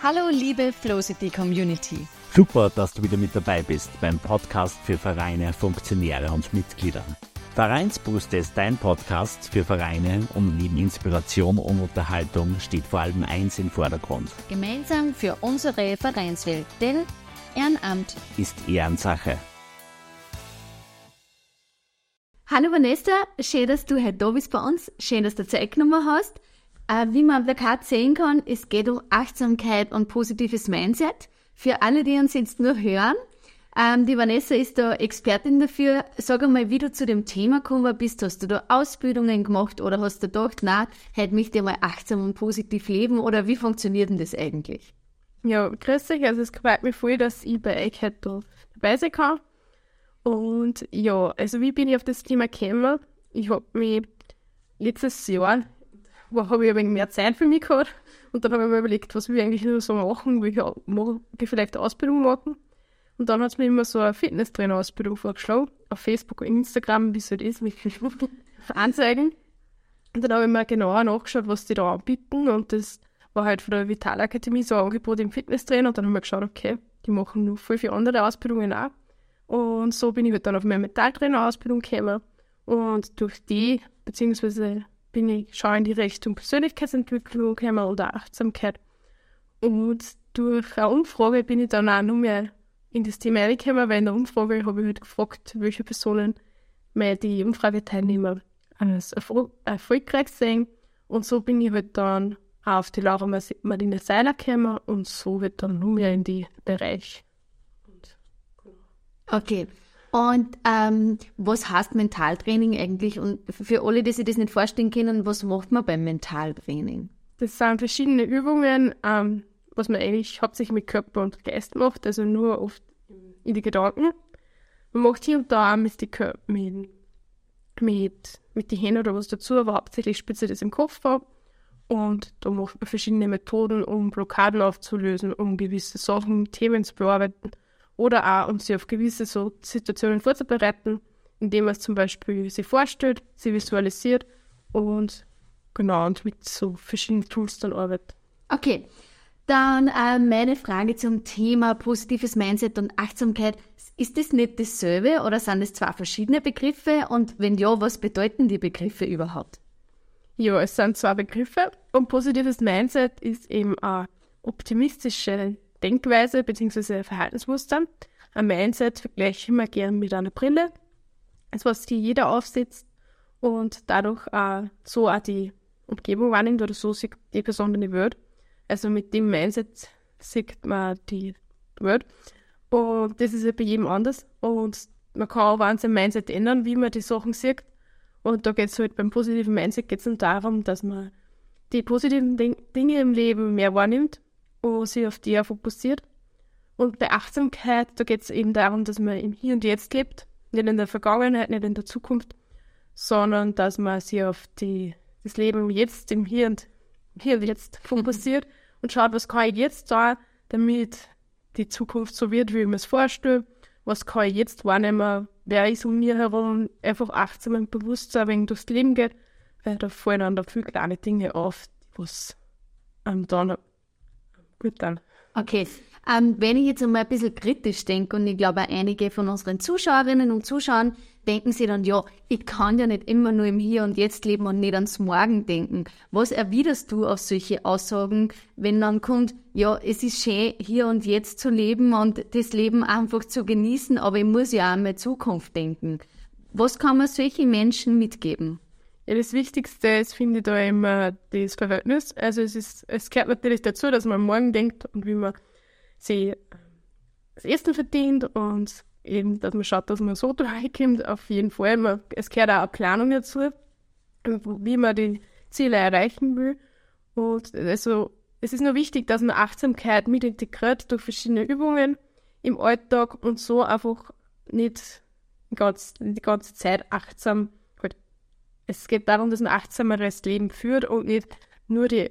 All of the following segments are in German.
Hallo liebe Flowcity Community. Super, dass du wieder mit dabei bist beim Podcast für Vereine, Funktionäre und Mitglieder. Vereinsbrust ist dein Podcast für Vereine und neben Inspiration und Unterhaltung steht vor allem eins im Vordergrund. Gemeinsam für unsere Vereinswelt, denn Ehrenamt ist Ehrensache. Hallo Vanessa, schön, dass du heute da bist bei uns. Schön, dass du Zeit genommen hast. Äh, wie man am Plakat sehen kann, es geht um Achtsamkeit und positives Mindset. Für alle, die uns jetzt nur hören, ähm, die Vanessa ist da Expertin dafür. Sag einmal, wie du zu dem Thema gekommen bist. Hast du da Ausbildungen gemacht oder hast du gedacht, na, heute möchte ich mal achtsam und positiv leben oder wie funktioniert denn das eigentlich? Ja, grüß dich. Also es freut mich voll, dass ich bei euch heute dabei sein kann. Und ja, also wie bin ich auf das Thema gekommen? Ich habe mich letztes Jahr habe ich ein wenig mehr Zeit für mich gehabt. Und dann habe ich mir überlegt, was will ich eigentlich nur so machen, will ich, ich vielleicht eine Ausbildung machen. Und dann hat es mir immer so eine Fitnesstrainer-Ausbildung vorgeschlagen, auf Facebook und Instagram, wie es halt ist, mit Anzeigen. Und dann habe ich mir genauer nachgeschaut, was die da anbieten. Und das war halt von der Vitalakademie so ein Angebot im Fitnesstrainer. Und dann habe ich mir geschaut, okay, die machen noch voll viele andere Ausbildungen auch. Und so bin ich halt dann auf meine Metalltrainer-Ausbildung gekommen. Und durch die, beziehungsweise bin ich schon in die Richtung Persönlichkeitsentwicklung gekommen oder Achtsamkeit. Und durch eine Umfrage bin ich dann auch noch mehr in das Thema reingekommen, weil in der Umfrage habe ich halt gefragt, welche Personen mir die Umfrageteilnehmer als erfol erfolgreich sehen. Und so bin ich halt dann auf die Laura Marlene Seiler gekommen und so wird dann nur mehr in die Bereich. Okay. Und ähm, was heißt Mentaltraining eigentlich? Und für alle, die sich das nicht vorstellen können, was macht man beim Mentaltraining? Das sind verschiedene Übungen, ähm, was man eigentlich hauptsächlich mit Körper und Geist macht, also nur oft in die Gedanken. Man macht hier und da auch mit die mit, mit, mit den Händen oder was dazu, aber hauptsächlich spitze das im Kopf ab. Und da macht man verschiedene Methoden, um Blockaden aufzulösen, um gewisse Sachen, Themen zu bearbeiten oder auch, um sie auf gewisse so Situationen vorzubereiten, indem man zum Beispiel sie vorstellt, sie visualisiert und genau, und mit so verschiedenen Tools dann arbeitet. Okay, dann äh, meine Frage zum Thema positives Mindset und Achtsamkeit. Ist das nicht dasselbe oder sind das zwei verschiedene Begriffe? Und wenn ja, was bedeuten die Begriffe überhaupt? Ja, es sind zwei Begriffe und positives Mindset ist eben eine optimistische Denkweise bzw. Verhaltensmuster. Ein Mindset vergleiche ich immer gern mit einer Brille, das was die jeder aufsetzt und dadurch auch so auch die Umgebung wahrnimmt oder so sieht die Person in die Welt. Also mit dem Mindset sieht man die Welt. Und das ist ja bei jedem anders. Und man kann auch an seinem Mindset ändern, wie man die Sachen sieht. Und da geht es halt beim positiven Mindset geht's dann darum, dass man die positiven Ding Dinge im Leben mehr wahrnimmt und sich auf die fokussiert. Und bei Achtsamkeit, da geht es eben darum, dass man im Hier und Jetzt lebt, nicht in der Vergangenheit, nicht in der Zukunft, sondern dass man sich auf die, das Leben jetzt, im Hier und, Hier und Jetzt fokussiert und schaut, was kann ich jetzt da, damit die Zukunft so wird, wie ich mir es vorstelle, was kann ich jetzt wahrnehmen, wer ist um mir herum, einfach achtsam und bewusst sein, wenn durchs Leben geht, weil da fallen dann da viele kleine Dinge auf, was einem dann Gut dann. Okay. Ähm, wenn ich jetzt einmal ein bisschen kritisch denke, und ich glaube, einige von unseren Zuschauerinnen und Zuschauern denken sich dann, ja, ich kann ja nicht immer nur im Hier und Jetzt leben und nicht ans Morgen denken. Was erwiderst du auf solche Aussagen, wenn dann kommt, ja, es ist schön, hier und jetzt zu leben und das Leben einfach zu genießen, aber ich muss ja auch an meine Zukunft denken. Was kann man solchen Menschen mitgeben? Ja, das Wichtigste ist, finde ich, da immer das Verhältnis. Also es ist, es gehört natürlich dazu, dass man morgen denkt und wie man sich das Essen verdient und eben, dass man schaut, dass man so durchkommt, auf jeden Fall. Man, es gehört auch eine Planung dazu, wie man die Ziele erreichen will. Und also es ist nur wichtig, dass man Achtsamkeit mit integriert durch verschiedene Übungen im Alltag und so einfach nicht ganz, die ganze Zeit achtsam es geht darum, dass man achtsameres Leben führt und nicht nur die,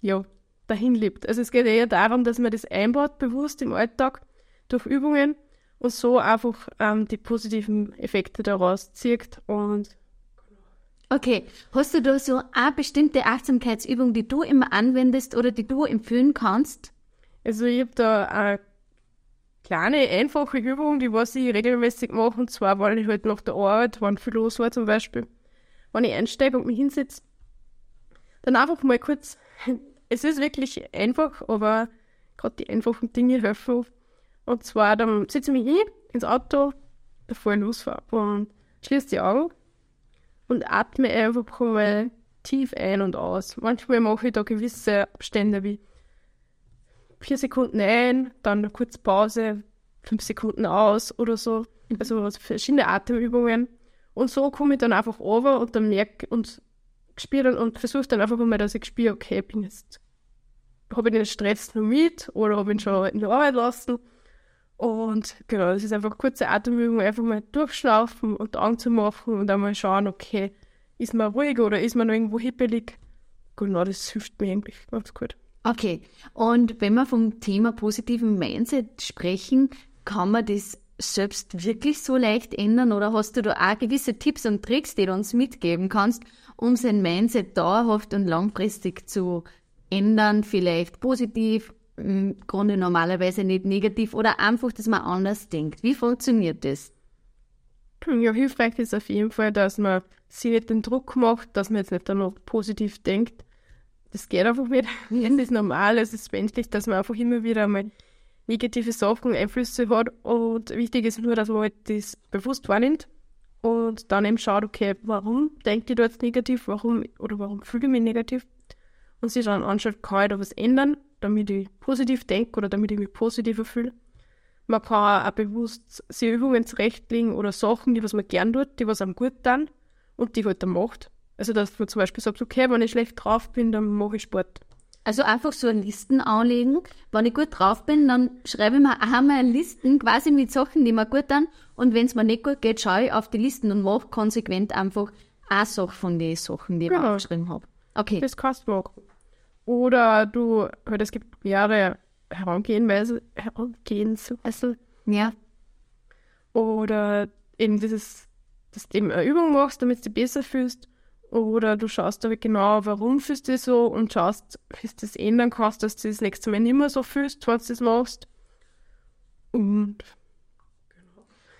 ja, dahin lebt. Also es geht eher darum, dass man das einbaut, bewusst im Alltag, durch Übungen und so einfach ähm, die positiven Effekte daraus zieht und Okay, hast du da so eine bestimmte Achtsamkeitsübung, die du immer anwendest oder die du empfehlen kannst? Also ich habe da eine kleine, einfache Übung, die was ich regelmäßig mache, und zwar, weil ich halt nach der Arbeit, wenn viel los war zum Beispiel, wenn ich einsteige und mich hinsetze, dann einfach mal kurz, es ist wirklich einfach, aber gerade die einfachen Dinge helfen oft. Und zwar, dann sitze ich mich hin ins Auto, ich losfahre und schließe die Augen und atme einfach mal tief ein und aus. Manchmal mache ich da gewisse Abstände wie vier Sekunden ein, dann eine kurze Pause, fünf Sekunden aus oder so. Also verschiedene Atemübungen. Und so komme ich dann einfach over und dann merke und spüre dann und versuche dann einfach mal, dass ich spüre, okay, bin jetzt, habe ich den Stress noch mit oder habe ich ihn schon in der Arbeit lassen. Und genau, das ist einfach eine kurze Atemübung, einfach mal durchschnaufen und Augen zu machen und dann mal schauen, okay, ist man ruhig oder ist man noch irgendwo hippelig? Genau, das hilft mir eigentlich ganz gut. Okay, und wenn wir vom Thema positiven Mindset sprechen, kann man das selbst wirklich so leicht ändern oder hast du da auch gewisse Tipps und Tricks, die du uns mitgeben kannst, um sein Mindset dauerhaft und langfristig zu ändern, vielleicht positiv, im Grunde normalerweise nicht negativ oder einfach, dass man anders denkt. Wie funktioniert das? Ja, hilfreich ist auf jeden Fall, dass man sich nicht den Druck macht, dass man jetzt nicht noch positiv denkt, das geht einfach nicht. Das ist normal, es ist menschlich, dass man einfach immer wieder mal negative Sachen, Einflüsse hat. Und wichtig ist nur, dass man halt das bewusst wahrnimmt und dann eben schaut, okay, warum denke ich da jetzt negativ, warum oder warum fühle ich mich negativ? Und sich dann anschaut, kann ich da was ändern, damit ich positiv denke oder damit ich mich positiver fühle. Man kann auch bewusst sich Übungen zurechtlegen oder Sachen, die was man gern tut, die was einem gut tun und die halt dann macht. Also, dass du zum Beispiel sagst, okay, wenn ich schlecht drauf bin, dann mache ich Sport. Also einfach so Listen anlegen. Wenn ich gut drauf bin, dann schreibe ich mir einmal Listen quasi mit Sachen, die mir gut tun. Und wenn es mir nicht gut geht, schaue ich auf die Listen und mache konsequent einfach eine Sache von den Sachen, die ich genau. aufgeschrieben habe. Okay. Das kannst du machen. Oder du, halt, es gibt mehrere Herangehensweisen. Herangehensweisen. Ja. Oder eben dieses, dass du eben eine Übung machst, damit du dich besser fühlst. Oder du schaust aber genau, warum fühlst du so und schaust, wie du das ändern kannst, dass du das nächste Mal nicht mehr so fühlst, wenn du das machst. Und.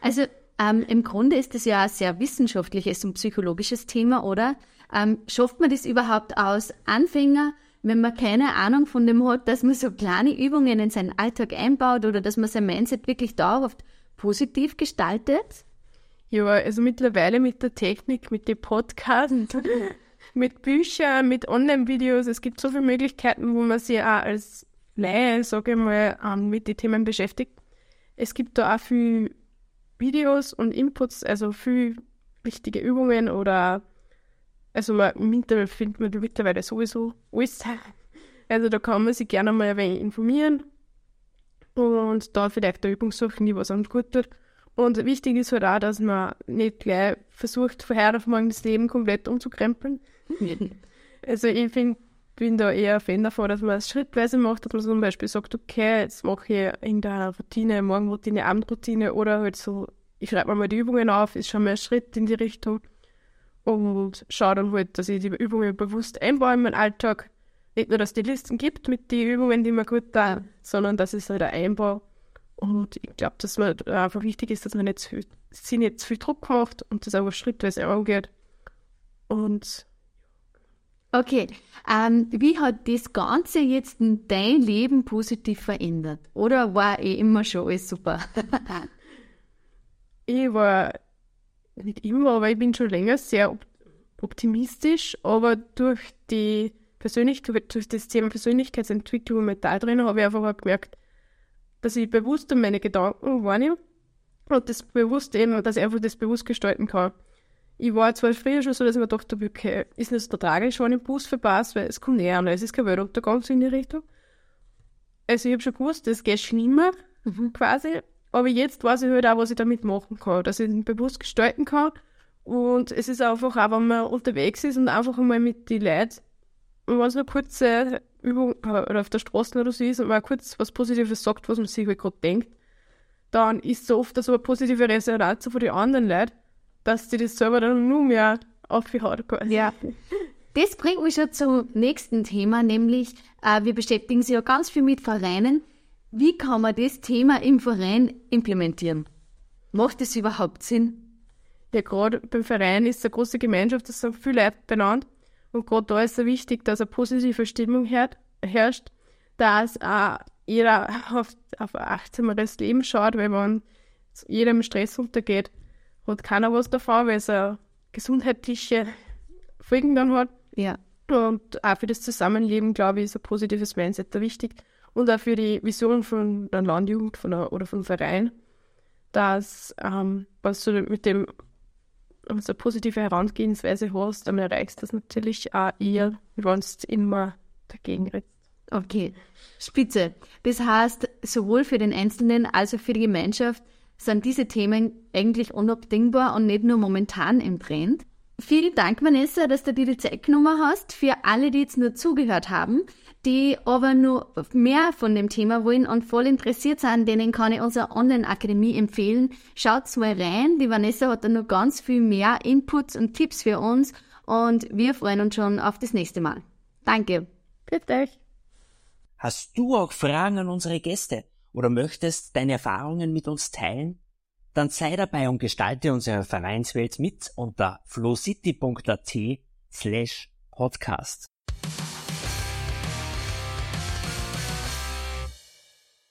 Also ähm, im Grunde ist das ja ein sehr wissenschaftliches und psychologisches Thema, oder? Ähm, schafft man das überhaupt aus Anfänger, wenn man keine Ahnung von dem hat, dass man so kleine Übungen in seinen Alltag einbaut oder dass man sein Mindset wirklich dauerhaft positiv gestaltet? Ja, also mittlerweile mit der Technik, mit den Podcasts, mit Büchern, mit Online-Videos, es gibt so viele Möglichkeiten, wo man sich auch als Laie, sage ich mal, ähm, mit den Themen beschäftigt. Es gibt da auch viele Videos und Inputs, also viele wichtige Übungen oder also man, im Internet findet man mittlerweile sowieso alles. Also da kann man sich gerne mal ein wenig informieren und da vielleicht eine Übung suchen, die was einem gut tut. Und wichtig ist halt auch, dass man nicht gleich versucht, von heute auf morgen das Leben komplett umzukrempeln. also ich find, bin da eher ein Fan davon, dass man es schrittweise macht, dass man zum Beispiel sagt, okay, jetzt mache ich irgendeine Routine, Morgenroutine, Abendroutine oder halt so, ich schreibe mir mal die Übungen auf, ist schon mal ein Schritt in die Richtung und schaue dann halt, dass ich die Übungen bewusst einbaue in meinen Alltag. Nicht nur, dass es die Listen gibt mit den Übungen, die mir gut tun, sondern dass ich es halt auch einbaue und ich glaube, dass man einfach wichtig ist, dass man nicht zu, sich nicht zu viel Druck macht und das aber schrittweise angeht. Und Okay, ähm, wie hat das Ganze jetzt dein Leben positiv verändert? Oder war eh immer schon alles super? ich war nicht immer, aber ich bin schon länger sehr optimistisch, aber durch die Persönlichkeit, durch das Thema Persönlichkeitsentwicklung mit da drin habe ich einfach gemerkt, dass ich bewusst meine Gedanken wahrnehme und das bewusst eben, dass ich einfach das bewusst gestalten kann. Ich war zwar früher schon so, dass ich mir dachte, okay, ist nicht so tragisch, wenn ich den Bus verpasse, weil es kommt näher an, es ist kein Weltuntergang so in die Richtung. Also ich habe schon gewusst, es geht schlimmer, mhm. quasi, aber jetzt weiß ich halt auch, was ich damit machen kann, dass ich ihn bewusst gestalten kann und es ist einfach auch, wenn man unterwegs ist und einfach einmal mit den Leuten, wenn es nur kurze Übung oder auf der Straße oder so ist und mal kurz was Positives sagt, was man sich halt gerade denkt, dann ist so oft so eine positive Resonanz von den anderen Leuten, dass die das selber dann nur mehr aufgehauen quasi. Ja. Das bringt mich schon zum nächsten Thema, nämlich äh, wir beschäftigen sich ja ganz viel mit Vereinen. Wie kann man das Thema im Verein implementieren? Macht das überhaupt Sinn? Ja, gerade beim Verein ist eine große Gemeinschaft, das sind viele Leute benannt. Und gerade da ist es wichtig, dass eine positive Stimmung herrscht, dass auch jeder auf, auf ein achtsameres Leben schaut, weil man jedem Stress untergeht, hat keiner was davon, weil es eine gesundheitliche Folgen dann hat. Ja. Und auch für das Zusammenleben, glaube ich, ist ein positives Mindset da wichtig. Und auch für die Vision von der Landjugend von der, oder vom Verein, dass, ähm, was du mit dem eine positive Herangehensweise hast, dann erreichst du das natürlich auch eher, wenn du immer dagegen redest. Okay, spitze. Das heißt, sowohl für den Einzelnen als auch für die Gemeinschaft sind diese Themen eigentlich unabdingbar und nicht nur momentan im Trend. Vielen Dank, Vanessa, dass du dir die Zeit genommen hast. Für alle, die jetzt nur zugehört haben, die aber nur mehr von dem Thema wollen und voll interessiert sind, denen kann ich unsere Online-Akademie empfehlen. Schaut mal rein. Die Vanessa hat da noch ganz viel mehr Inputs und Tipps für uns und wir freuen uns schon auf das nächste Mal. Danke. Bitte euch. Hast du auch Fragen an unsere Gäste oder möchtest deine Erfahrungen mit uns teilen? Dann sei dabei und gestalte unsere Vereinswelt mit unter flowcity.at slash podcast.